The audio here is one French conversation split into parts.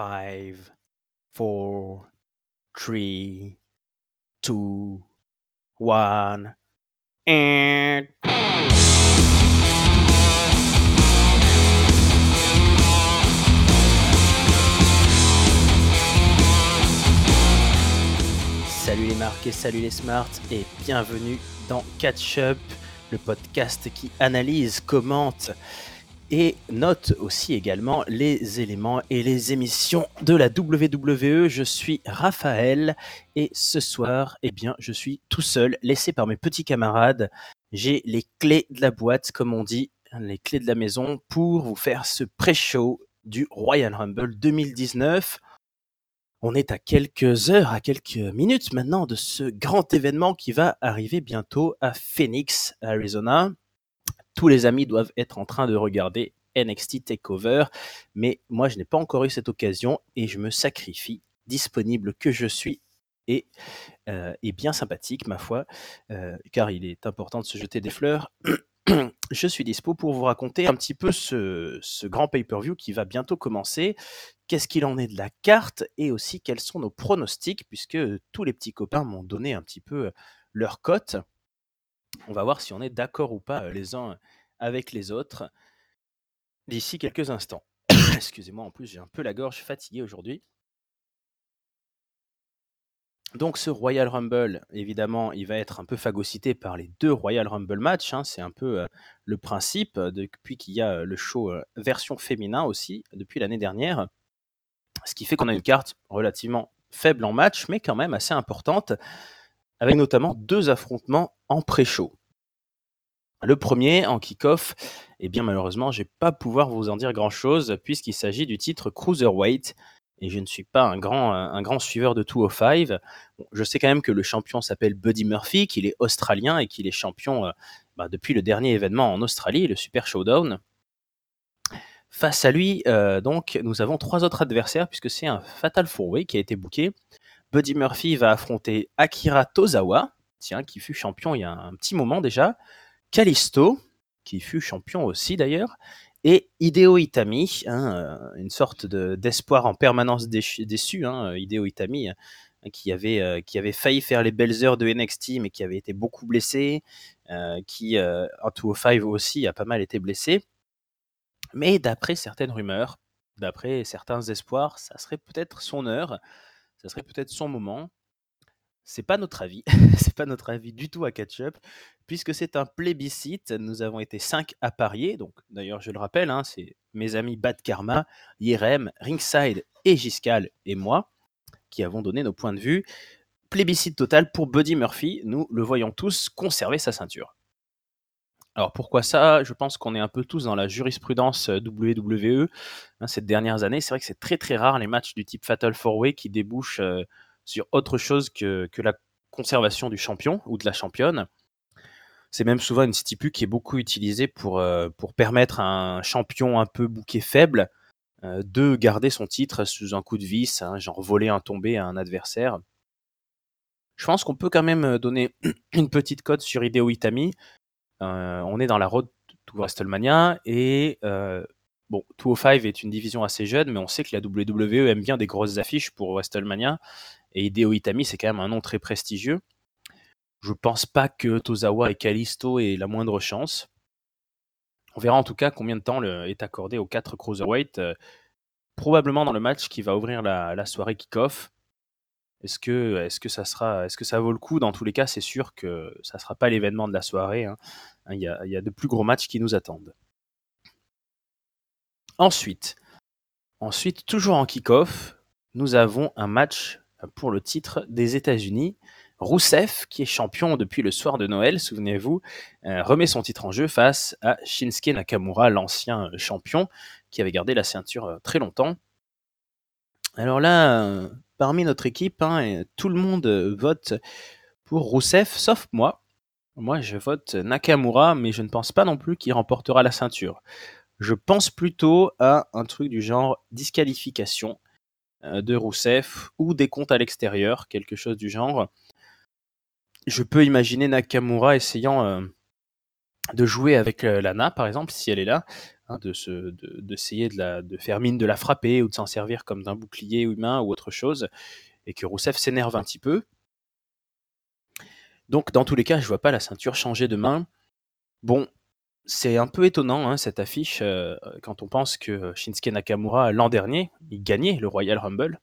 5, 4, 3, 2, 1, and... Salut les marques et salut les smarts et bienvenue dans Catch Up, le podcast qui analyse, commente et note aussi également les éléments et les émissions de la WWE. Je suis Raphaël et ce soir, eh bien, je suis tout seul, laissé par mes petits camarades. J'ai les clés de la boîte, comme on dit, les clés de la maison pour vous faire ce pré-show du Royal Rumble 2019. On est à quelques heures, à quelques minutes maintenant de ce grand événement qui va arriver bientôt à Phoenix, Arizona tous les amis doivent être en train de regarder NXT Takeover, mais moi je n'ai pas encore eu cette occasion et je me sacrifie, disponible que je suis et, euh, bien sympathique ma foi, euh, car il est important de se jeter des fleurs. je suis dispo pour vous raconter un petit peu ce, ce grand pay-per-view qui va bientôt commencer, qu'est-ce qu'il en est de la carte et aussi quels sont nos pronostics, puisque tous les petits copains m'ont donné un petit peu leur cote. On va voir si on est d'accord ou pas euh, les uns avec les autres d'ici quelques instants. Excusez-moi, en plus j'ai un peu la gorge fatiguée aujourd'hui. Donc ce Royal Rumble, évidemment, il va être un peu phagocyté par les deux Royal Rumble matchs. Hein. C'est un peu euh, le principe euh, depuis qu'il y a le show version féminin aussi depuis l'année dernière. Ce qui fait qu'on a une carte relativement faible en match, mais quand même assez importante, avec notamment deux affrontements en pré-show. Le premier, en kick-off, eh bien malheureusement, je vais pas pouvoir vous en dire grand-chose puisqu'il s'agit du titre Cruiserweight et je ne suis pas un grand, grand suiveur de 205. Bon, je sais quand même que le champion s'appelle Buddy Murphy, qu'il est australien et qu'il est champion euh, bah, depuis le dernier événement en Australie, le Super Showdown. Face à lui, euh, donc, nous avons trois autres adversaires puisque c'est un Fatal Four Way qui a été booké. Buddy Murphy va affronter Akira Tozawa, tiens, qui fut champion il y a un petit moment déjà. Kalisto, qui fut champion aussi d'ailleurs, et Hideo Itami, hein, euh, une sorte d'espoir en permanence déçu, hein, Hideo Itami, hein, qui, avait, euh, qui avait failli faire les belles heures de NXT, mais qui avait été beaucoup blessé, euh, qui en 205 aussi a pas mal été blessé. Mais d'après certaines rumeurs, d'après certains espoirs, ça serait peut-être son heure, ça serait peut-être son moment. C'est pas notre avis, c'est pas notre avis du tout à catch-up, puisque c'est un plébiscite. Nous avons été cinq à parier, donc d'ailleurs je le rappelle, hein, c'est mes amis Bad Karma, Yerem, Ringside et Giscal et moi qui avons donné nos points de vue. Plébiscite total pour Buddy Murphy, nous le voyons tous conserver sa ceinture. Alors pourquoi ça? Je pense qu'on est un peu tous dans la jurisprudence euh, WWE hein, ces dernières années. C'est vrai que c'est très très rare les matchs du type Fatal 4 Way qui débouchent euh, sur autre chose que, que la conservation du champion ou de la championne. C'est même souvent une stipu qui est beaucoup utilisée pour, euh, pour permettre à un champion un peu bouquet faible euh, de garder son titre sous un coup de vis, hein, genre voler un tombé à un adversaire. Je pense qu'on peut quand même donner une petite cote sur Hideo Itami. Euh, on est dans la road to WrestleMania et bon, 205 est une division assez jeune, mais on sait que la WWE aime bien des grosses affiches pour WrestleMania et Hideo Itami, c'est quand même un nom très prestigieux. Je pense pas que Tozawa et Kalisto aient la moindre chance. On verra en tout cas combien de temps est accordé aux quatre cruiserweight, euh, probablement dans le match qui va ouvrir la, soirée kick-off. Est-ce que, est ça est-ce que ça vaut le coup? Dans tous les cas, c'est sûr que ça sera pas l'événement de la soirée. Hein. Hein, il, y a, de plus gros matchs qui nous attendent. Ensuite toujours en kick-off, nous avons un match pour le titre des États-Unis. Rousseff, qui est champion depuis le soir de Noël, souvenez-vous, euh, remet son titre en jeu face à Shinsuke Nakamura, l'ancien champion, qui avait gardé la ceinture euh, très longtemps. Alors là, euh, parmi notre équipe, hein, tout le monde vote pour Rousseff, sauf moi. Moi, je vote Nakamura, mais je ne pense pas non plus qu'il remportera la ceinture. Je pense plutôt à un truc du genre disqualification de Rousseff ou des comptes à l'extérieur, quelque chose du genre. Je peux imaginer Nakamura essayant euh, de jouer avec Lana, par exemple, si elle est là, hein, de d'essayer de, la, de faire mine de la frapper ou de s'en servir comme d'un bouclier humain ou autre chose, et que Rousseff s'énerve un petit peu. Donc, dans tous les cas, je vois pas la ceinture changer de main. Bon, c'est un peu étonnant hein, cette affiche quand on pense que Shinsuke Nakamura l'an dernier, il gagnait le Royal Rumble.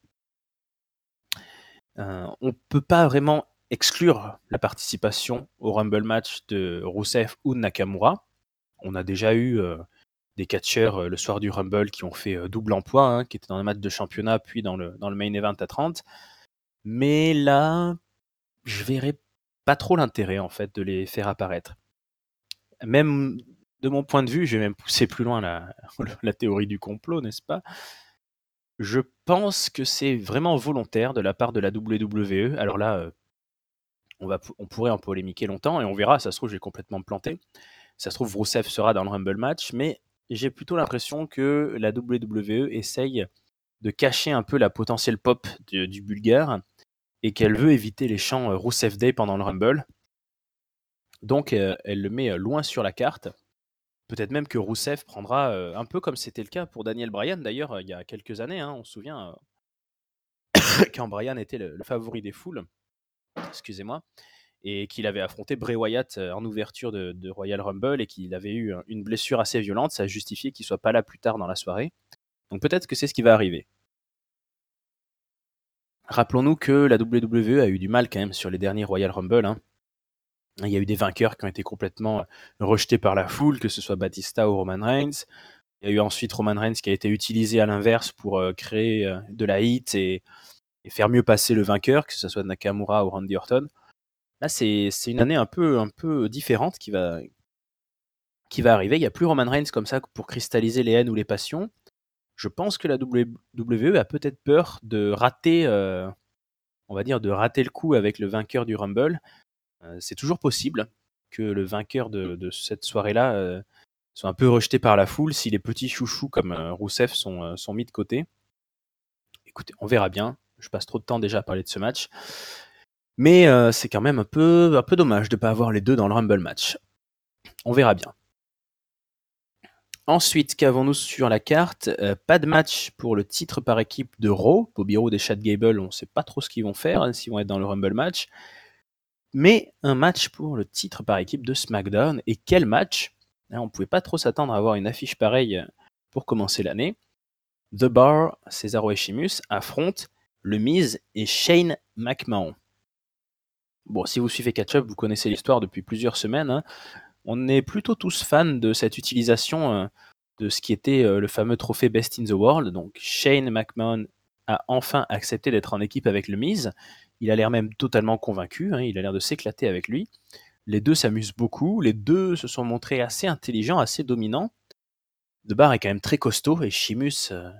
On on peut pas vraiment exclure la participation au Rumble match de Rousseff ou Nakamura. On a déjà eu des catcheurs le soir du Rumble qui ont fait double emploi, hein, qui étaient dans le match de championnat puis dans le, dans le main event à 30. Mais là, je verrais pas trop l'intérêt en fait de les faire apparaître. Même de mon point de vue, je vais même pousser plus loin la, théorie du complot, n'est-ce pas? Je pense que c'est vraiment volontaire de la part de la WWE. Alors là, on, va, on pourrait en polémiquer longtemps et on verra, ça se trouve, j'ai complètement planté. Ça se trouve, Rousseff sera dans le Rumble match, mais j'ai plutôt l'impression que la WWE essaye de cacher un peu la potentielle pop du, bulgare et qu'elle veut éviter les chants euh, Rousseff Day pendant le Rumble. Donc euh, elle le met euh, loin sur la carte. Peut-être même que Rousseff prendra, un peu comme c'était le cas pour Daniel Bryan d'ailleurs il y a quelques années, hein, on se souvient, quand Bryan était le, favori des foules, excusez-moi, et qu'il avait affronté Bray Wyatt en ouverture de, Royal Rumble et qu'il avait eu une blessure assez violente, ça a justifié qu'il soit pas là plus tard dans la soirée. Donc peut-être que c'est ce qui va arriver. Rappelons-nous que la WWE a eu du mal quand même sur les derniers Royal Rumble. Hein. Il y a eu des vainqueurs qui ont été complètement rejetés par la foule, que ce soit Batista ou Roman Reigns. Il y a eu ensuite Roman Reigns qui a été utilisé à l'inverse pour créer de la hit et, faire mieux passer le vainqueur, que ce soit Nakamura ou Randy Orton. Là, c'est une année un peu, un peu différente qui va, arriver. Il n'y a plus Roman Reigns comme ça pour cristalliser les haines ou les passions. Je pense que la WWE a peut-être peur de rater, euh, on va dire, de rater le coup avec le vainqueur du Rumble. Euh, c'est toujours possible que le vainqueur de, cette soirée-là euh, soit un peu rejeté par la foule si les petits chouchous comme Rousseff sont, sont mis de côté. Écoutez, on verra bien. Je passe trop de temps déjà à parler de ce match. Mais euh, c'est quand même un peu, un peu dommage de ne pas avoir les deux dans le Rumble match. On verra bien. Ensuite, qu'avons-nous sur la carte? Euh, Pas de match pour le titre par équipe de Raw. Bobby Roode et Chad Gable, on ne sait pas trop ce qu'ils vont faire, hein, s'ils vont être dans le Rumble match. Mais un match pour le titre par équipe de SmackDown. Et quel match? Hein, On ne pouvait pas trop s'attendre à avoir une affiche pareille pour commencer l'année. The Bar, Cesaro et Sheamus affrontent Le Miz et Shane McMahon. Bon, si vous suivez Catch Up, vous connaissez l'histoire depuis plusieurs semaines. Hein. On est plutôt tous fans de cette utilisation euh, de ce qui était euh, le fameux trophée Best in the World. Donc Shane McMahon a enfin accepté d'être en équipe avec le Miz. Il a l'air même totalement convaincu, hein. il a l'air de s'éclater avec lui. Les deux s'amusent beaucoup, les deux se sont montrés assez intelligents, assez dominants. De Bar est quand même très costaud et Shimus, euh,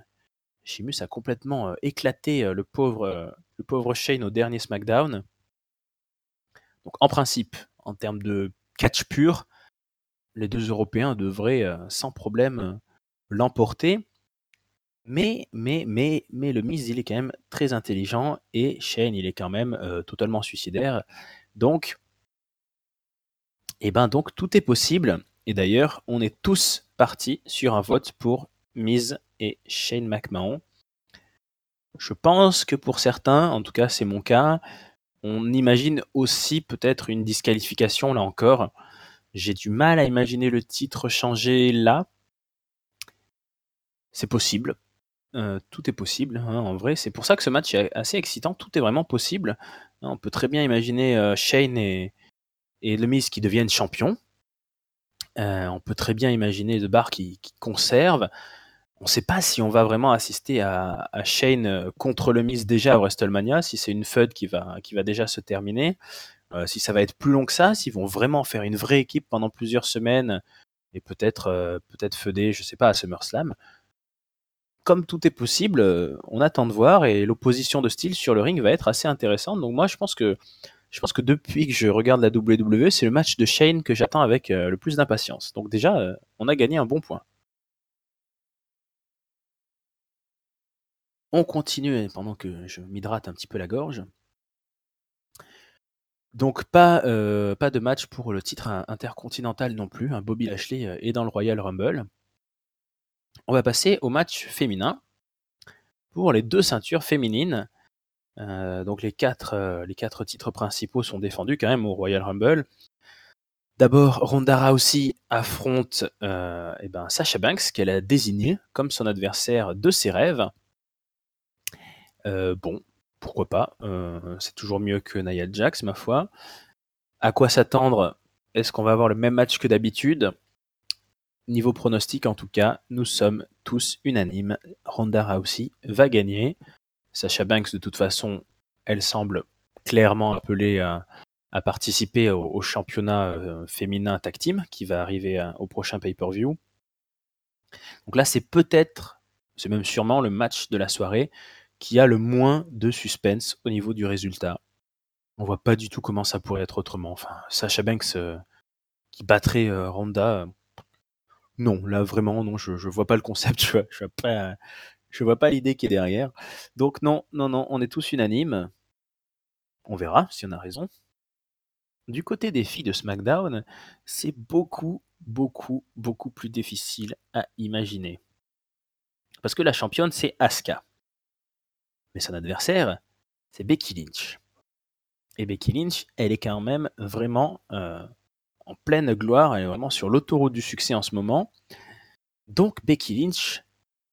a complètement éclaté le pauvre, le pauvre Shane au dernier SmackDown. Donc en principe, en termes de catch pur, les deux Européens devraient euh, sans problème euh, l'emporter. Mais, mais, mais, mais le Miz, il est quand même très intelligent et Shane, il est quand même euh, totalement suicidaire. Donc, et eh ben donc tout est possible. Et d'ailleurs, on est tous partis sur un vote pour Miz et Shane McMahon. Je pense que pour certains, en tout cas c'est mon cas, on imagine aussi peut-être une disqualification là encore. J'ai du mal à imaginer le titre changer là. C'est possible. Euh, tout est possible, hein, en vrai. C'est pour ça que ce match est assez excitant. Tout est vraiment possible. On peut très bien imaginer euh, Shane et, et The Miz qui deviennent champions. Euh, on peut très bien imaginer The Bar qui, conserve on ne sait pas si on va vraiment assister à, Shane contre le Miz déjà à WrestleMania, si c'est une feud qui va, déjà se terminer, si ça va être plus long que ça, s'ils vont vraiment faire une vraie équipe pendant plusieurs semaines et peut-être peut-être feuder, je sais pas, à SummerSlam. Comme tout est possible, on attend de voir et l'opposition de style sur le ring va être assez intéressante. Donc moi, je pense que je pense que depuis que je regarde la WWE, c'est le match de Shane que j'attends avec le plus d'impatience. Donc déjà, on a gagné un bon point. On continue pendant que je m'hydrate un petit peu la gorge. Donc pas, euh, pas de match pour le titre intercontinental non plus. Hein. Bobby Lashley euh, est dans le Royal Rumble. On va passer au match féminin pour les deux ceintures féminines. Euh, donc les quatre, les quatre titres principaux sont défendus quand même au Royal Rumble. D'abord, Ronda Rousey affronte eh ben, Sasha Banks, qu'elle a désigné comme son adversaire de ses rêves. bon, pourquoi pas C'est toujours mieux que Nia Jax, ma foi. À quoi s'attendre? Est-ce qu'on va avoir le même match que d'habitude? Niveau pronostic, en tout cas, nous sommes tous unanimes. Ronda Rousey va gagner. Sasha Banks, de toute façon, elle semble clairement appelée à, participer au, championnat euh, féminin tag team qui va arriver euh, au prochain pay-per-view. Donc là, c'est peut-être, c'est même sûrement le match de la soirée qui a le moins de suspense au niveau du résultat. On voit pas du tout comment ça pourrait être autrement. Enfin, Sacha Banks euh, qui battrait Ronda, non, là vraiment, non, je, je vois pas le concept, je vois, je vois pas, je vois pas l'idée qui est derrière. Donc non, non, non, on est tous unanimes. On verra si on a raison. Du côté des filles de SmackDown, c'est beaucoup, beaucoup, beaucoup plus difficile à imaginer. Parce que la championne, c'est Asuka. Mais son adversaire, c'est Becky Lynch. Et Becky Lynch, elle est quand même vraiment euh, en pleine gloire, elle est vraiment sur l'autoroute du succès en ce moment. Donc Becky Lynch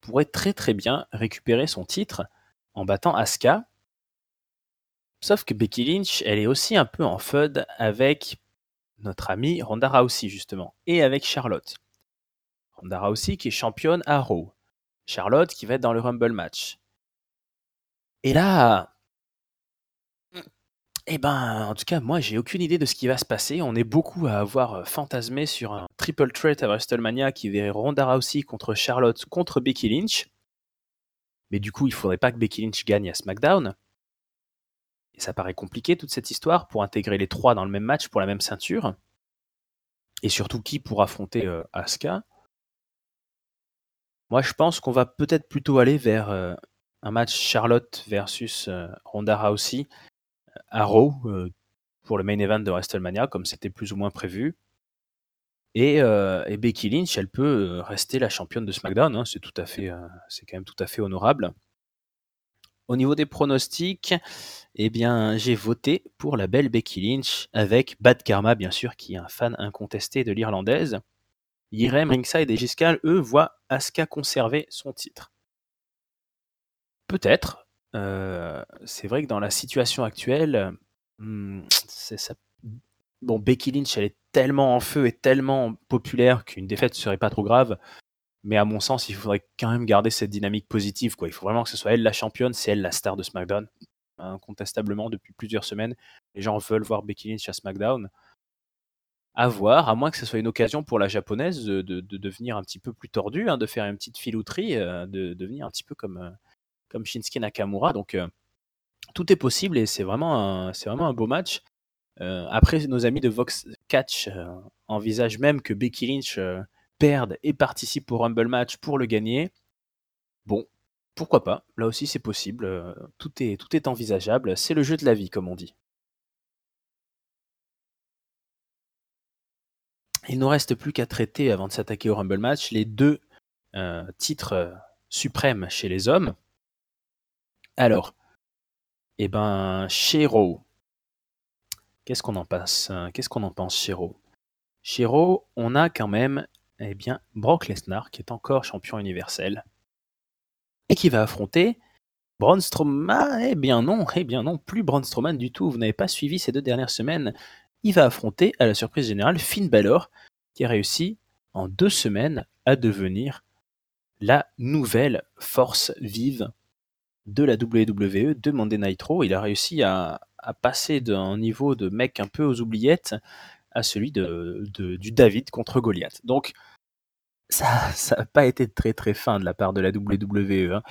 pourrait très très bien récupérer son titre en battant Asuka, Sauf que Becky Lynch, elle est aussi un peu en feud avec notre amie Ronda Rousey, justement, et avec Charlotte. Ronda Rousey qui est championne à Raw. Charlotte qui va être dans le Rumble match. Et là, eh ben, en tout cas, moi, j'ai aucune idée de ce qui va se passer. On est beaucoup à avoir fantasmé sur un triple threat à WrestleMania qui verrait Ronda Rousey contre Charlotte contre Becky Lynch. Mais du coup, il faudrait pas que Becky Lynch gagne à SmackDown. Et ça paraît compliqué toute cette histoire pour intégrer les trois dans le même match pour la même ceinture. Et surtout qui pour affronter euh, Asuka? Moi je pense qu'on va peut-être plutôt aller vers euh, un match Charlotte versus euh, Ronda Rousey à Raw pour le main event de WrestleMania comme c'était plus ou moins prévu. Et, Becky Lynch, elle peut rester la championne de SmackDown. Hein. c'est tout à fait, quand même tout à fait honorable. Au niveau des pronostics, eh bien, j'ai voté pour la belle Becky Lynch avec Bad Karma, bien sûr, qui est un fan incontesté de l'Irlandaise. Irem, Ringside et Giscal, eux, voient Asuka conserver son titre. Peut-être. Euh, c'est vrai que dans la situation actuelle, hmm, bon, Becky Lynch, elle est tellement en feu et tellement populaire qu'une défaite ne serait pas trop grave. Mais à mon sens, il faudrait quand même garder cette dynamique positive. Quoi. Il faut vraiment que ce soit elle la championne, c'est elle la star de SmackDown. Incontestablement, depuis plusieurs semaines, les gens veulent voir Becky Lynch à SmackDown. À voir, à moins que ce soit une occasion pour la japonaise de, devenir un petit peu plus tordue, hein, de faire une petite filouterie, euh, de, devenir un petit peu comme, euh, comme Shinsuke Nakamura. Donc euh, tout est possible et c'est vraiment, un, beau match. après, nos amis de Vox Catch envisagent même que Becky Lynch perdent et participent au Rumble Match pour le gagner. Bon, pourquoi pas Là aussi, c'est possible. Euh, tout est, envisageable. C'est le jeu de la vie, comme on dit. Il nous reste plus qu'à traiter, avant de s'attaquer au Rumble Match, les deux euh, titres euh, suprêmes chez les hommes. Alors, eh ben, chez qu'est-ce qu'on en pense Qu'est-ce qu'on en pense Raw Chez on a quand même eh bien, Brock Lesnar, qui est encore champion universel, et qui va affronter Braun Strowman. Eh bien non, eh bien non, plus Braun Strowman du tout. Vous n'avez pas suivi ces deux dernières semaines. Il va affronter, à la surprise générale, Finn Balor, qui a réussi en deux semaines à devenir la nouvelle force vive de la WWE, de Monday Nitro. Il a réussi à, passer d'un niveau de mec un peu aux oubliettes à celui de, du David contre Goliath. Donc, ça n'a pas été très très fin de la part de la WWE. Hein.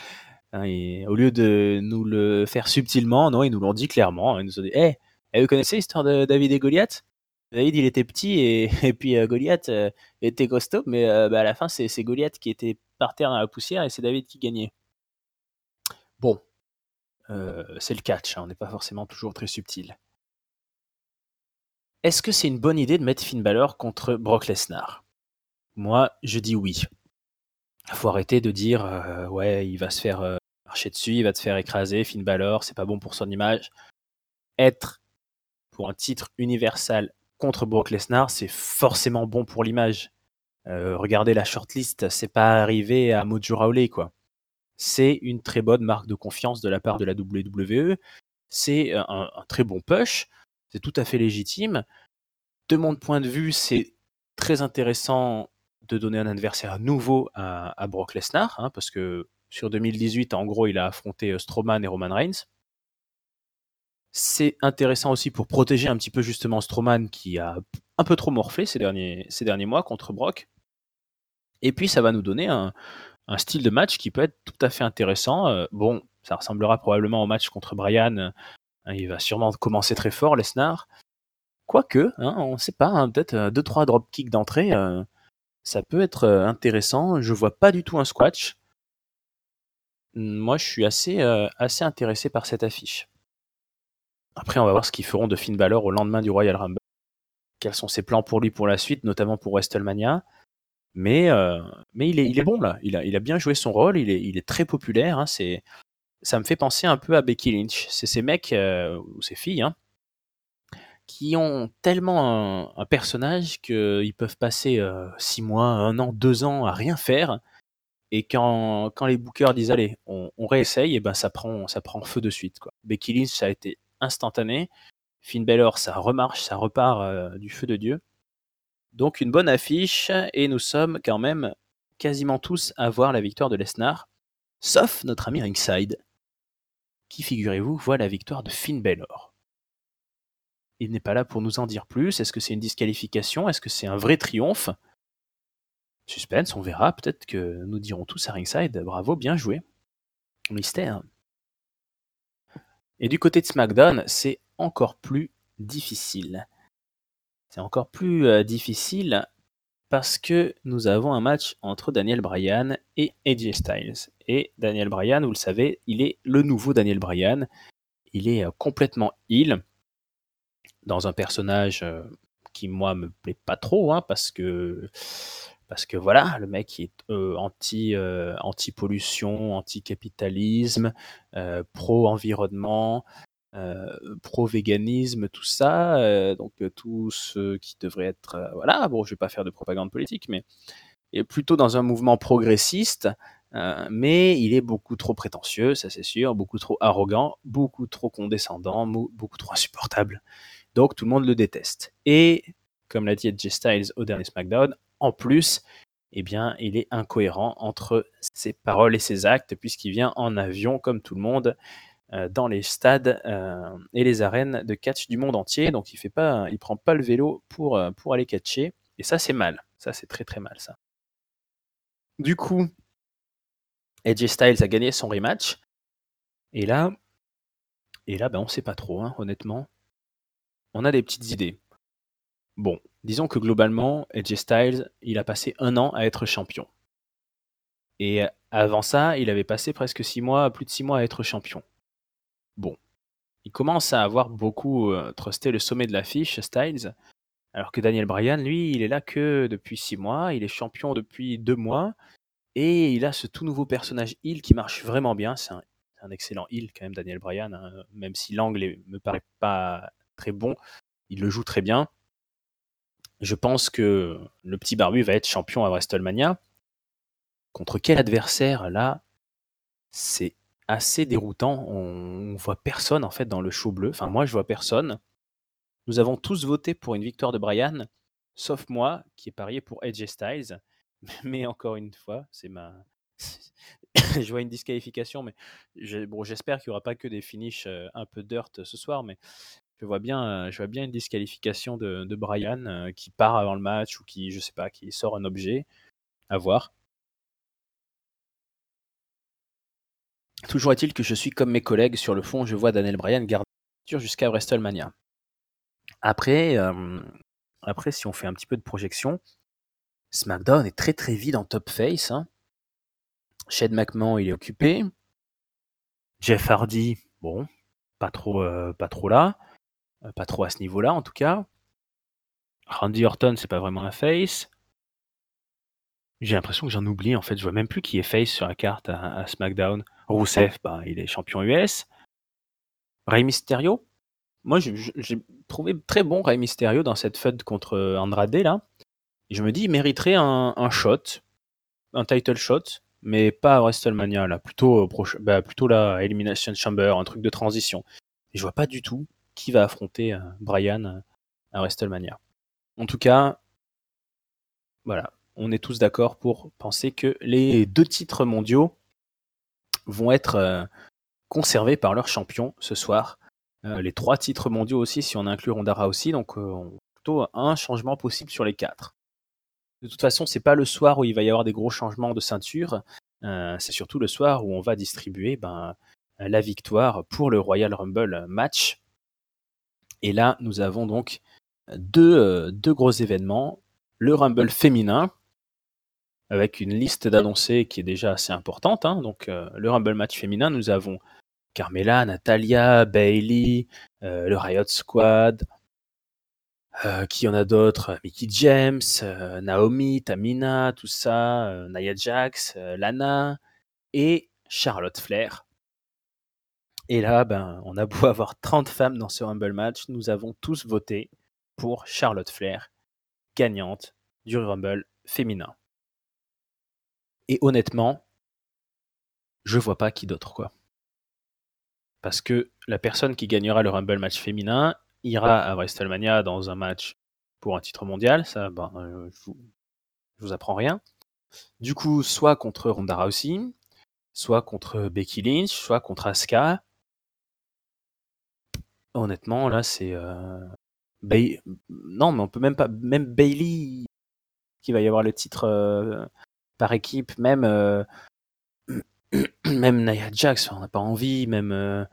hein. Et au lieu de nous le faire subtilement, non, ils nous l'ont dit clairement. Ils nous ont dit Hé, eh, vous connaissez l'histoire de David et Goliath? David, il était petit et, et puis euh, Goliath euh, était costaud, mais euh, bah, à la fin, c'est Goliath qui était par terre dans la poussière et c'est David qui gagnait. Bon, c'est le catch, hein, on n'est pas forcément toujours très subtil. Est-ce que c'est une bonne idée de mettre Finn Balor contre Brock Lesnar? Moi, je dis oui. Faut arrêter de dire euh, ouais, il va se faire euh, marcher dessus, il va te faire écraser, Finn Balor, c'est pas bon pour son image. Être pour un titre universal contre Brock Lesnar, c'est forcément bon pour l'image. Euh, regardez la shortlist, c'est pas arrivé à Mojo Rawley quoi. C'est une très bonne marque de confiance de la part de la WWE. C'est un, un très bon push c'est tout à fait légitime. De mon point de vue, c'est très intéressant de donner un adversaire nouveau à, Brock Lesnar, hein, parce que sur 2018, en gros, il a affronté euh, Strowman et Roman Reigns. C'est intéressant aussi pour protéger un petit peu justement Strowman qui a un peu trop morflé ces derniers mois contre Brock. Et puis ça va nous donner un, style de match qui peut être tout à fait intéressant. Euh, bon, ça ressemblera probablement au match contre Brian Hein, il va sûrement commencer très fort, Lesnar. Quoique, hein, on ne sait pas, hein, peut-être 2-3 euh, dropkicks d'entrée, euh, ça peut être euh, intéressant. Je vois pas du tout un squash. Moi, je suis assez, assez intéressé par cette affiche. Après, on va voir ce qu'ils feront de Finn Balor au lendemain du Royal Rumble. Quels sont ses plans pour lui pour la suite, notamment pour WrestleMania. Mais, mais il, est, il est bon là. Il a, il a bien joué son rôle. Il est, il est très populaire. C'est ça me fait penser un peu à Becky Lynch. C'est ces mecs, euh, ou ces filles, hein, qui ont tellement un, personnage qu'ils peuvent passer 6 euh, mois, 1 an, 2 ans à rien faire. Et quand, quand les bookers disent allez, on, réessaye, et ben ça prend, ça prend feu de suite. Quoi. Becky Lynch, ça a été instantané. Finn Balor, ça remarche, ça repart euh, du feu de Dieu. Donc une bonne affiche, et nous sommes quand même quasiment tous à voir la victoire de Lesnar, sauf notre ami Ringside, qui, figurez-vous, voit la victoire de Finn Balor. Il n'est pas là pour nous en dire plus. Est-ce que c'est une disqualification? Est-ce que c'est un vrai triomphe? Suspense, on verra. Peut-être que nous dirons tous à Ringside bravo, bien joué. Mystère. Et du côté de SmackDown, c'est encore plus difficile. C'est encore plus euh, difficile parce que nous avons un match entre Daniel Bryan et AJ Styles. Et Daniel Bryan, vous le savez, il est le nouveau Daniel Bryan. Il est euh, complètement heal dans un personnage euh, qui moi me plaît pas trop, hein, parce que parce que voilà, le mec est anti anti pollution, anti capitalisme, pro environnement, pro-véganisme, tout ça, euh, donc euh, tout ce qui devrait être, voilà, bon, je vais pas faire de propagande politique, mais est plutôt dans un mouvement progressiste, mais il est beaucoup trop prétentieux, ça c'est sûr, beaucoup trop arrogant, beaucoup trop condescendant, beaucoup trop insupportable. Donc tout le monde le déteste. Et comme l'a dit Edge Styles au dernier SmackDown, en plus, eh bien, il est incohérent entre ses paroles et ses actes, puisqu'il vient en avion comme tout le monde. Euh, dans les stades euh, et les arènes de catch du monde entier. Donc il fait pas, il prend pas le vélo pour, euh, pour aller catcher. Et ça c'est mal. Ça c'est très très mal ça. Du coup, AJ Styles a gagné son rematch. Et là, et là, ben, on sait pas trop, hein, honnêtement. On a des petites idées. Bon, disons que globalement, AJ Styles, il a passé un an à être champion. Et avant ça, il avait passé presque six mois, plus de six mois à être champion. Bon, il commence à avoir beaucoup euh, trusté le sommet de l'affiche, Styles, alors que Daniel Bryan, lui, il est là que depuis six mois, il est champion depuis deux mois, et il a ce tout nouveau personnage Hill qui marche vraiment bien. C'est un, excellent Hill quand même, Daniel Bryan, hein. même si l'angle me paraît pas très bon, il le joue très bien. Je pense que le petit barbu va être champion à WrestleMania. Contre quel adversaire là C'est assez déroutant. On, voit personne en fait dans le show bleu. Enfin, moi, je vois personne. Nous avons tous voté pour une victoire de Brian, sauf moi qui ai parié pour AJ Styles. Mais encore une fois, c'est ma. je vois une disqualification, mais bon, j'espère qu'il n'y aura pas que des finishes euh, un peu dirt ce soir, mais je vois bien, euh, je vois bien une disqualification de, de Brian euh, qui part avant le match ou qui, je sais pas, qui sort un objet. À voir. Toujours est-il que je suis comme mes collègues sur le fond, je vois Daniel Bryan garder jusqu'à WrestleMania. Après, euh, après, si on fait un petit peu de projection, SmackDown est très très vide en top face. Hein. Shed McMahon, il est occupé. Jeff Hardy, bon, pas trop, euh, là, euh, pas trop à ce niveau-là en tout cas. Randy Orton, c'est pas vraiment un face. J'ai l'impression que j'en oublie en fait. Je vois même plus qui est face sur la carte à, SmackDown. Rousseff, bah, il est champion US. Rey Mysterio, moi j'ai trouvé très bon Rey Mysterio dans cette feud contre Andrade là. Je me dis, il mériterait un, shot, un title shot, mais pas à WrestleMania là, plutôt bah, plutôt la Elimination Chamber, un truc de transition. Et je vois pas du tout qui va affronter euh, Brian euh, à WrestleMania. En tout cas, voilà, on est tous d'accord pour penser que les deux titres mondiaux vont être euh, conservés par leur champion ce soir. Euh, les trois titres mondiaux aussi, si on inclut Ronda aussi, donc euh, plutôt un changement possible sur les quatre. De toute façon, c'est pas le soir où il va y avoir des gros changements de ceinture, c'est surtout le soir où on va distribuer ben, la victoire pour le Royal Rumble match. Et là, nous avons donc deux gros événements. Le Rumble féminin, avec une liste d'annoncés qui est déjà assez importante. Hein. Donc, euh, le Rumble match féminin, nous avons Carmela, Natalia, Bailey, euh, le Riot Squad. Euh, qui en a d'autres? Mickey James, Naomi, Tamina, tout ça, Nia Jax, Lana et Charlotte Flair. Et là, ben, on a beau avoir 30 femmes dans ce Rumble match, nous avons tous voté pour Charlotte Flair, gagnante du Rumble féminin. Et honnêtement, je vois pas qui d'autre, quoi. Parce que la personne qui gagnera le Rumble match féminin ira à WrestleMania dans un match pour un titre mondial. Ça, ben, euh, je, vous, vous apprends rien. Du coup, soit contre Ronda Rousey, soit contre Becky Lynch, soit contre Asuka. Honnêtement, là, c'est. Euh, non, mais on peut même pas. Même Bailey, qui va y avoir le titre euh, par équipe, même euh, même Nia Jax, on n'a pas envie, même euh,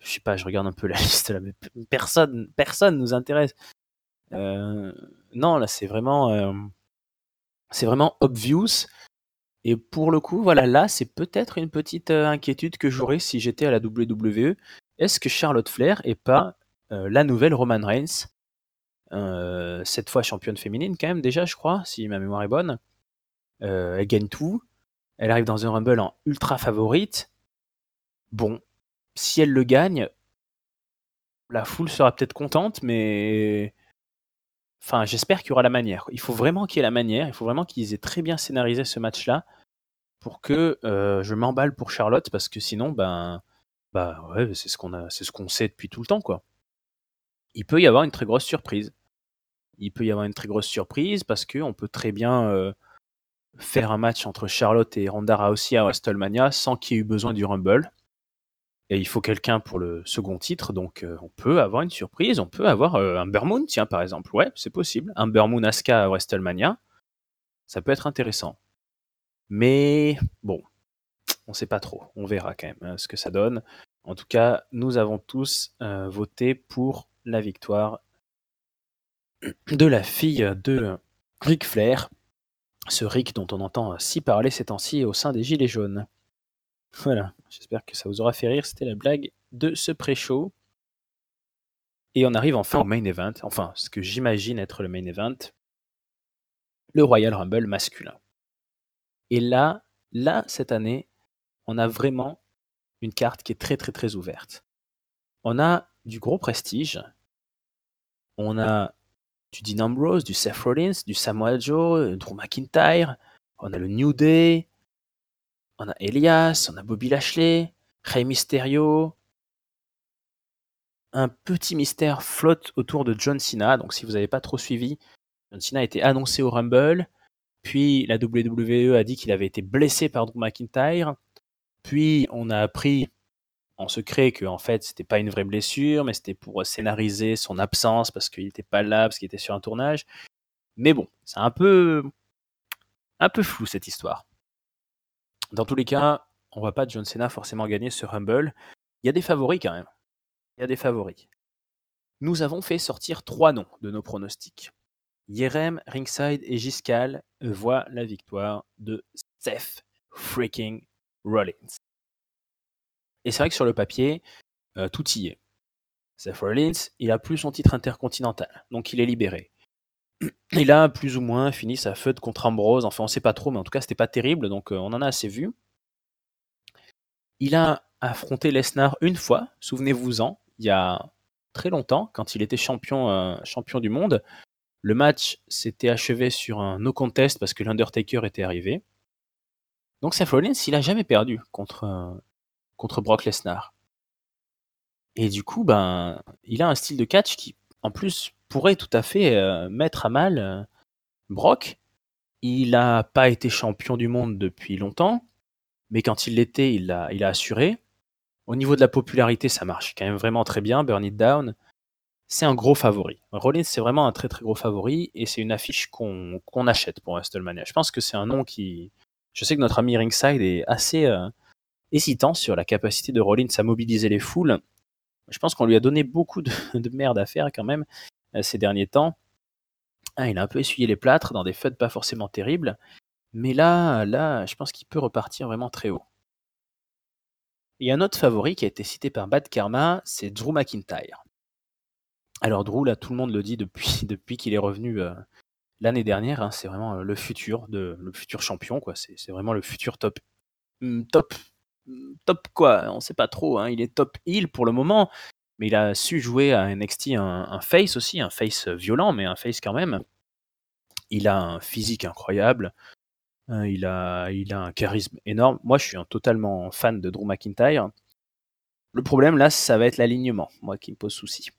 je sais pas, je regarde un peu la liste là, mais personne personne nous intéresse. Euh, non, là c'est vraiment c'est vraiment obvious. Et pour le coup, voilà, là c'est peut-être une petite inquiétude que j'aurais si j'étais à la WWE. Est-ce que Charlotte Flair est pas la nouvelle Roman Reigns? Cette fois championne féminine quand même déjà, je crois, si ma mémoire est bonne. Euh, elle gagne tout. Elle arrive dans un Rumble en ultra favorite. Bon, si elle le gagne, la foule sera peut-être contente, mais enfin, j'espère qu'il y aura la manière. Il faut vraiment qu'il y ait la manière. Il faut vraiment qu'ils aient très bien scénarisé ce match-là pour que euh, je m'emballe pour Charlotte, parce que sinon, ben, bah ouais, c'est ce qu'on a, c'est ce qu'on sait depuis tout le temps, quoi. Il peut y avoir une très grosse surprise. Il peut y avoir une très grosse surprise parce qu'on peut très bien euh, faire un match entre Charlotte et Ronda Rousey à WrestleMania sans qu'il y ait eu besoin du Rumble. Et il faut quelqu'un pour le second titre, donc euh, on peut avoir une surprise, on peut avoir euh, un Moon, tiens par exemple, ouais, c'est possible. Un Moon Asuka à WrestleMania, ça peut être intéressant. Mais bon, on sait pas trop, on verra quand même hein, ce que ça donne. En tout cas, nous avons tous euh, voté pour la victoire de la fille de Ric Flair ce Rick dont on entend si parler ces temps-ci au sein des Gilets jaunes. Voilà, j'espère que ça vous aura fait rire, c'était la blague de ce pré-show. Et on arrive enfin au main event, enfin ce que j'imagine être le main event, le Royal Rumble masculin. Et là, là, cette année, on a vraiment une carte qui est très très très ouverte. On a du gros prestige, on a du Dean Ambrose, du Seth Rollins, du Samoa Joe, euh, Drew McIntyre, on a le New Day, on a Elias, on a Bobby Lashley, Rey Mysterio. Un petit mystère flotte autour de John Cena. Donc si vous n'avez pas trop suivi, John Cena a été annoncé au Rumble. Puis la WWE a dit qu'il avait été blessé par Drew McIntyre. Puis on a appris en secret que en fait c'était pas une vraie blessure, mais c'était pour scénariser son absence parce qu'il n'était pas là, parce qu'il était sur un tournage. Mais bon, c'est un peu un peu flou cette histoire. Dans tous les cas, on voit pas John Cena forcément gagner ce Rumble. Il y a des favoris quand même. Il y a des favoris. Nous avons fait sortir trois noms de nos pronostics. Yerem, Ringside et Giscal voient la victoire de Seth freaking Rollins. Et c'est vrai que sur le papier, euh, tout y est. Seth Rollins, il a plus son titre intercontinental, donc il est libéré. il a plus ou moins fini sa feud contre Ambrose. Enfin, on sait pas trop, mais en tout cas, c'était pas terrible, donc euh, on en a assez vu. Il a affronté Lesnar une fois, souvenez-vous-en, il y a très longtemps, quand il était champion, euh, champion du monde. Le match s'était achevé sur un no contest parce que l'Undertaker était arrivé. Donc Seth Rollins, il a jamais perdu contre, contre Brock Lesnar. Et du coup, ben, il a un style de catch qui, en plus, pourrait tout à fait euh, mettre à mal euh, Brock. Il n'a pas été champion du monde depuis longtemps, mais quand il l'était, il a, il a assuré. Au niveau de la popularité, ça marche quand même vraiment très bien. Burn It Down, c'est un gros favori. Rollins, c'est vraiment un très très gros favori et c'est une affiche qu'on achète pour WrestleMania. Je pense que c'est un nom qui. Je sais que notre ami Ringside est assez euh, hésitant sur la capacité de Rollins à mobiliser les foules. Je pense qu'on lui a donné beaucoup de, merde à faire quand même euh, ces derniers temps. Ah, il a un peu essuyé les plâtres dans des feuds pas forcément terribles. Mais là, là, je pense qu'il peut repartir vraiment très haut. Il y a un autre favori qui a été cité par Bad Karma, c'est Drew McIntyre. Alors Drew, là, tout le monde le dit depuis, qu'il est revenu euh, l'année dernière. Hein, c'est vraiment euh, le futur le futur champion, quoi. C'est vraiment le futur top, hmm, top top quoi, on sait pas trop. Hein. Il est top heal pour le moment, mais il a su jouer à NXT un, face aussi, un face violent, mais un face quand même. Il a un physique incroyable. Hein, il, a, il a un charisme énorme. Moi, je suis un totalement fan de Drew McIntyre. Le problème là, ça va être l'alignement, moi qui me pose souci.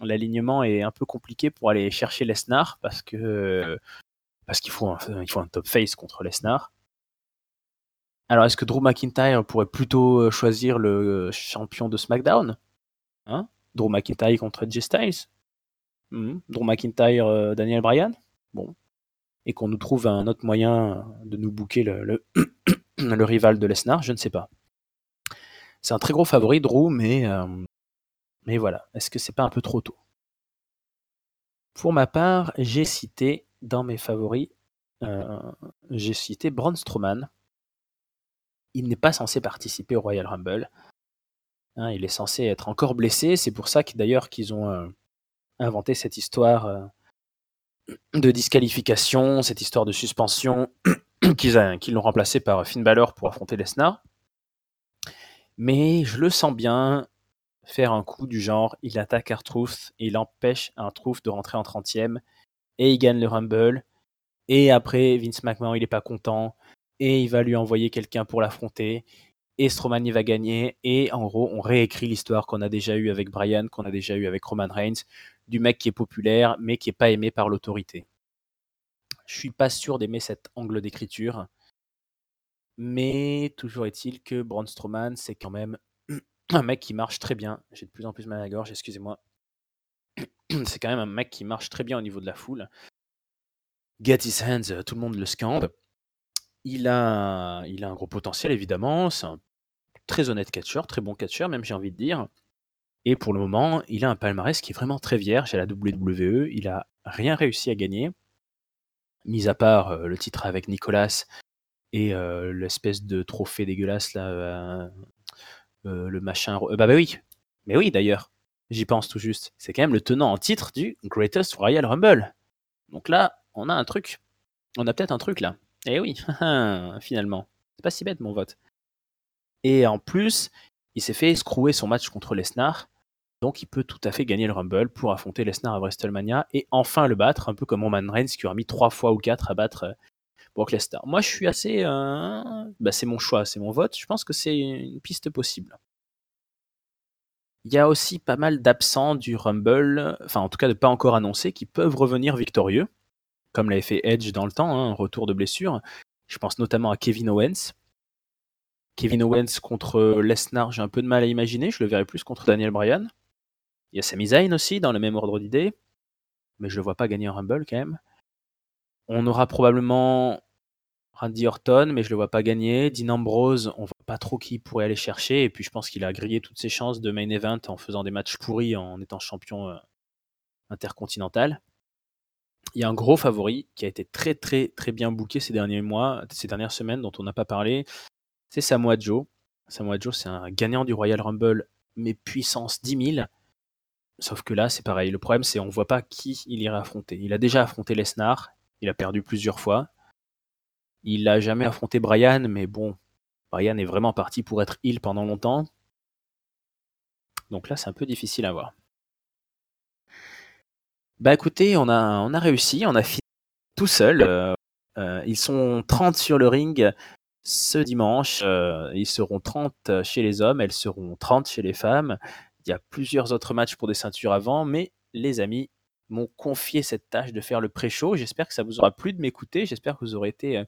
L'alignement est un peu compliqué pour aller chercher Lesnar parce que parce qu'il faut faut un top face contre Lesnar. Alors, est-ce que Drew McIntyre pourrait plutôt euh, choisir le euh, champion de SmackDown? Hein? Drew McIntyre contre J Styles? Hmm? Drew McIntyre, euh, Daniel Bryan? Bon. Et qu'on nous trouve un autre moyen de nous bouquer le, le, rival de Lesnar? Je ne sais pas. C'est un très gros favori, Drew, mais, mais voilà. Est-ce que c'est pas un peu trop tôt? Pour ma part, j'ai cité dans mes favoris, j'ai cité Braun Strowman il n'est pas censé participer au Royal Rumble. Hein, il est censé être encore blessé. C'est pour ça que d'ailleurs qu'ils ont euh, inventé cette histoire euh, de disqualification, cette histoire de suspension, qu'ils l'ont remplacé par Finn Balor pour affronter Lesnar. Mais je le sens bien faire un coup du genre, il attaque R-Truth et il empêche un Truth de rentrer en 30e et il gagne le Rumble. Et après, Vince McMahon, il n'est pas content et il va lui envoyer quelqu'un pour l'affronter. Et Strowman il va gagner. Et en gros, on réécrit l'histoire qu'on a déjà eue avec Brian, qu'on a déjà eue avec Roman Reigns, du mec qui est populaire, mais qui n'est pas aimé par l'autorité. Je suis pas sûr d'aimer cet angle d'écriture. Mais toujours est-il que Braun Strowman, c'est quand même un mec qui marche très bien. J'ai de plus en plus mal à la gorge, excusez-moi. C'est quand même un mec qui marche très bien au niveau de la foule. Get his hands, tout le monde le scande. Il a, il a un gros potentiel, évidemment. C'est un très honnête catcheur, très bon catcheur, même j'ai envie de dire. Et pour le moment, il a un palmarès qui est vraiment très vierge à la WWE. Il a rien réussi à gagner, mis à part euh, le titre avec Nicolas et euh, l'espèce de trophée dégueulasse là, euh, le machin. bah, bah oui, mais oui d'ailleurs, j'y pense tout juste. C'est quand même le tenant en titre du Greatest Royal Rumble. Donc là, on a un truc. On a peut-être un truc là. Eh oui, finalement. C'est pas si bête mon vote. Et en plus, il s'est fait escrouer son match contre Lesnar. Donc il peut tout à fait gagner le Rumble pour affronter Lesnar à WrestleMania et enfin le battre, un peu comme Roman Reigns qui aura mis trois fois ou quatre à battre euh, Brock Lesnar. Moi je suis assez... Euh, bah, c'est mon choix, c'est mon vote. Je pense que c'est une piste possible. Il y a aussi pas mal d'absents du Rumble, enfin en tout cas de pas encore annoncés, qui peuvent revenir victorieux comme l'avait fait Edge dans le temps, un hein, retour de blessure. Je pense notamment à Kevin Owens. Kevin Owens contre Lesnar, j'ai un peu de mal à imaginer, je le verrais plus contre Daniel Bryan. Il y a Sami Zayn aussi, dans le même ordre d'idée, mais je le vois pas gagner un Rumble quand même. On aura probablement Randy Orton, mais je le vois pas gagner. Dean Ambrose, on voit pas trop qui pourrait aller chercher, et puis je pense qu'il a grillé toutes ses chances de main event en faisant des matchs pourris en étant champion euh, intercontinental il y a un gros favori qui a été très très très bien booké ces derniers mois, ces dernières semaines dont on n'a pas parlé, c'est Samoa Joe. Samoa Joe, c'est un gagnant du Royal Rumble, mais puissance 10 000. Sauf que là, c'est pareil. Le problème, c'est on voit pas qui il irait affronter. Il a déjà affronté Lesnar. Il a perdu plusieurs fois. Il n'a jamais affronté Brian, mais bon, Brian est vraiment parti pour être heal pendant longtemps. Donc là, c'est un peu difficile à voir. Bah écoutez, on a, réussi, on a fini tout seul. Euh, euh, ils sont 30 sur le ring ce dimanche. Euh, ils seront 30 chez les hommes, elles seront 30 chez les femmes. Il y a plusieurs autres matchs pour des ceintures avant, mais les amis m'ont confié cette tâche de faire le pré-show. J'espère que ça vous aura plu de m'écouter. J'espère que vous aurez été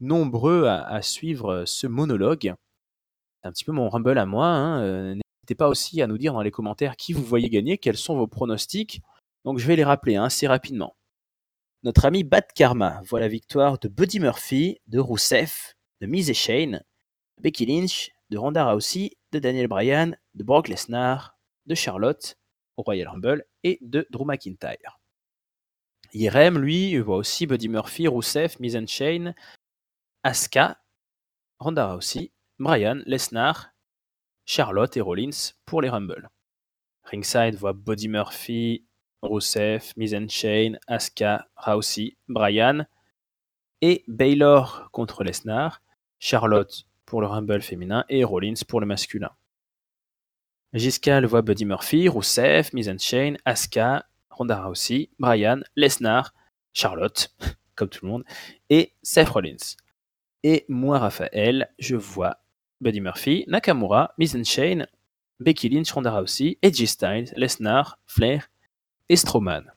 nombreux à, suivre ce monologue. C'est un petit peu mon rumble à moi. Hein. N'hésitez pas aussi à nous dire dans les commentaires qui vous voyez gagner, quels sont vos pronostics. Donc je vais les rappeler hein, assez rapidement. Notre ami Bad Karma voit la victoire de Buddy Murphy, de Rousseff, de Miz et Shane, de Becky Lynch, de Ronda Rousey, de Daniel Bryan, de Brock Lesnar, de Charlotte au Royal Rumble et de Drew McIntyre. Irem, lui, voit aussi Buddy Murphy, Rousseff, Miz and Shane, Asuka, Ronda Rousey, Bryan, Lesnar, Charlotte et Rollins pour les Rumble. Ringside voit Buddy Murphy, Rousseff, Chain, Asuka, Rousey, Bryan et Baylor contre Lesnar, Charlotte pour le Rumble féminin et Rollins pour le masculin. Giscal voit Buddy Murphy, Rousseff, Chain, Asuka, Ronda Rousey, Bryan, Lesnar, Charlotte, comme tout le monde, et Seth Rollins. Et moi, Raphaël, je vois Buddy Murphy, Nakamura, Chain, Becky Lynch, Ronda Rousey, Edgy Styles, Lesnar, Flair et Strowman.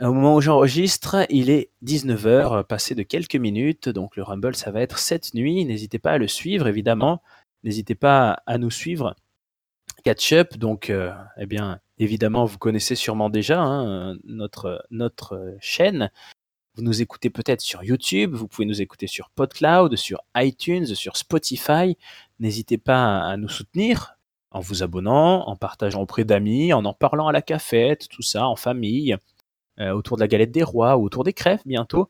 Au moment où j'enregistre, il est 19h, passé de quelques minutes, donc le Rumble, ça va être cette nuit. N'hésitez pas à le suivre, évidemment. N'hésitez pas à nous suivre. Catch Up, donc, euh, eh bien, évidemment, vous connaissez sûrement déjà hein, notre, notre chaîne. Vous nous écoutez peut-être sur YouTube, vous pouvez nous écouter sur PodCloud, sur iTunes, sur Spotify. N'hésitez pas à nous soutenir en vous abonnant, en partageant auprès d'amis, en en parlant à la cafette, tout ça, en famille, euh, autour de la galette des rois ou autour des crèves bientôt.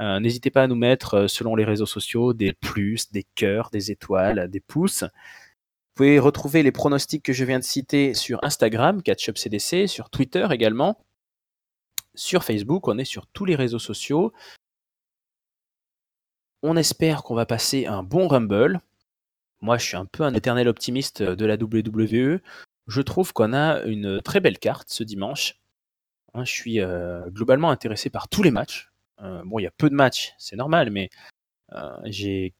Euh, n'hésitez pas à nous mettre, euh, selon les réseaux sociaux, des plus, des cœurs, des étoiles, des pouces. Vous pouvez retrouver les pronostics que je viens de citer sur Instagram, CatchUpCDC, sur Twitter également, sur Facebook, on est sur tous les réseaux sociaux. On espère qu'on va passer un bon Rumble. Moi, je suis un peu un éternel optimiste de la WWE. Je trouve qu'on a une très belle carte ce dimanche. Je suis euh, globalement intéressé par tous les matchs. Euh, bon, il y a peu de matchs, c'est normal, mais euh, j'ai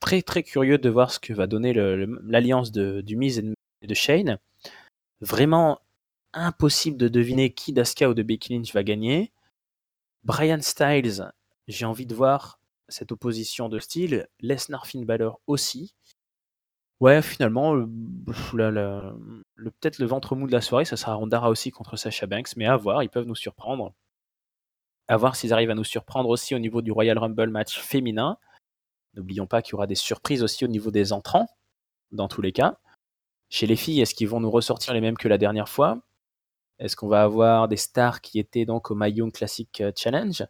très très curieux de voir ce que va donner l'alliance du Miz et de Shane. Vraiment impossible de deviner qui d'Asuka ou de Becky Lynch va gagner. Brian Styles, j'ai envie de voir cette opposition de style. Lesnar Finn Balor aussi. Ouais, finalement, le, peut-être le ventre mou de la soirée, ça sera Ronda aussi contre Sasha Banks, mais à voir, ils peuvent nous surprendre. À voir s'ils arrivent à nous surprendre aussi au niveau du Royal Rumble match féminin. N'oublions pas qu'il y aura des surprises aussi au niveau des entrants, dans tous les cas. Chez les filles, est-ce qu'ils vont nous ressortir les mêmes que la dernière fois? Est-ce qu'on va avoir des stars qui étaient donc au Mayung Classic euh, Challenge?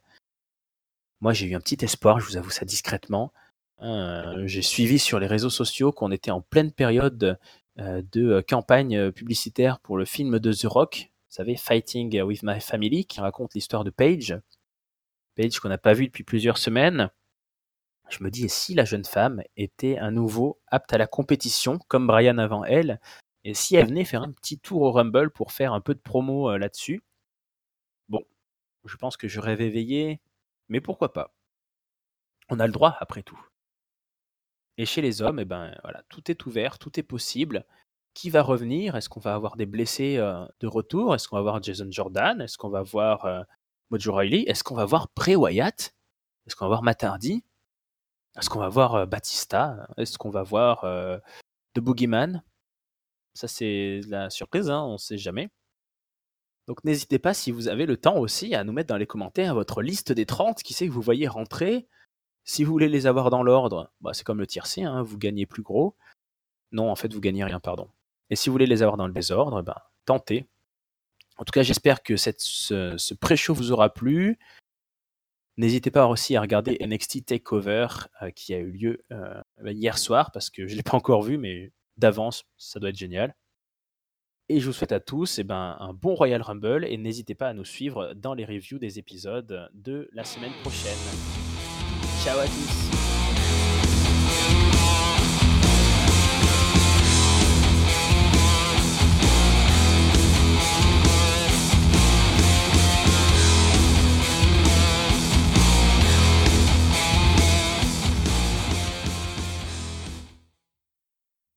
Moi, j'ai eu un petit espoir, je vous avoue ça discrètement. Euh, j'ai suivi sur les réseaux sociaux qu'on était en pleine période euh, de campagne publicitaire pour le film de The Rock, vous savez, Fighting with My Family, qui raconte l'histoire de Paige. Paige qu'on n'a pas vu depuis plusieurs semaines. Je me dis, et si la jeune femme était à nouveau apte à la compétition, comme Brian avant elle, et si elle venait faire un petit tour au Rumble pour faire un peu de promo euh, là-dessus? Bon, je pense que je rêve éveillé, mais pourquoi pas? On a le droit après tout. Et chez les hommes, eh ben, voilà, tout est ouvert, tout est possible. Qui va revenir? Est-ce qu'on va avoir des blessés euh, de retour? Est-ce qu'on va voir Jason Jordan? Est-ce qu'on va voir euh, Mojo Riley? Est-ce qu'on va voir Bray Wyatt? Est-ce qu'on va voir Matt Hardy? Est-ce qu'on va voir euh, Batista? Est-ce qu'on va voir The Boogeyman? Ça, c'est la surprise, hein, on ne sait jamais. Donc n'hésitez pas, si vous avez le temps aussi, à nous mettre dans les commentaires votre liste des 30, qui sait que vous voyez rentrer? Si vous voulez les avoir dans l'ordre, bah, c'est comme le tiercé, hein, vous gagnez plus gros. Non, en fait, vous gagnez rien, pardon. Et si vous voulez les avoir dans le désordre, bah, tentez. En tout cas, j'espère que ce, pré-show vous aura plu. N'hésitez pas aussi à regarder NXT Takeover euh, qui a eu lieu euh, hier soir, parce que je ne l'ai pas encore vu, mais d'avance, ça doit être génial. Et je vous souhaite à tous eh ben, un bon Royal Rumble et n'hésitez pas à nous suivre dans les reviews des épisodes de la semaine prochaine. Ciao à tous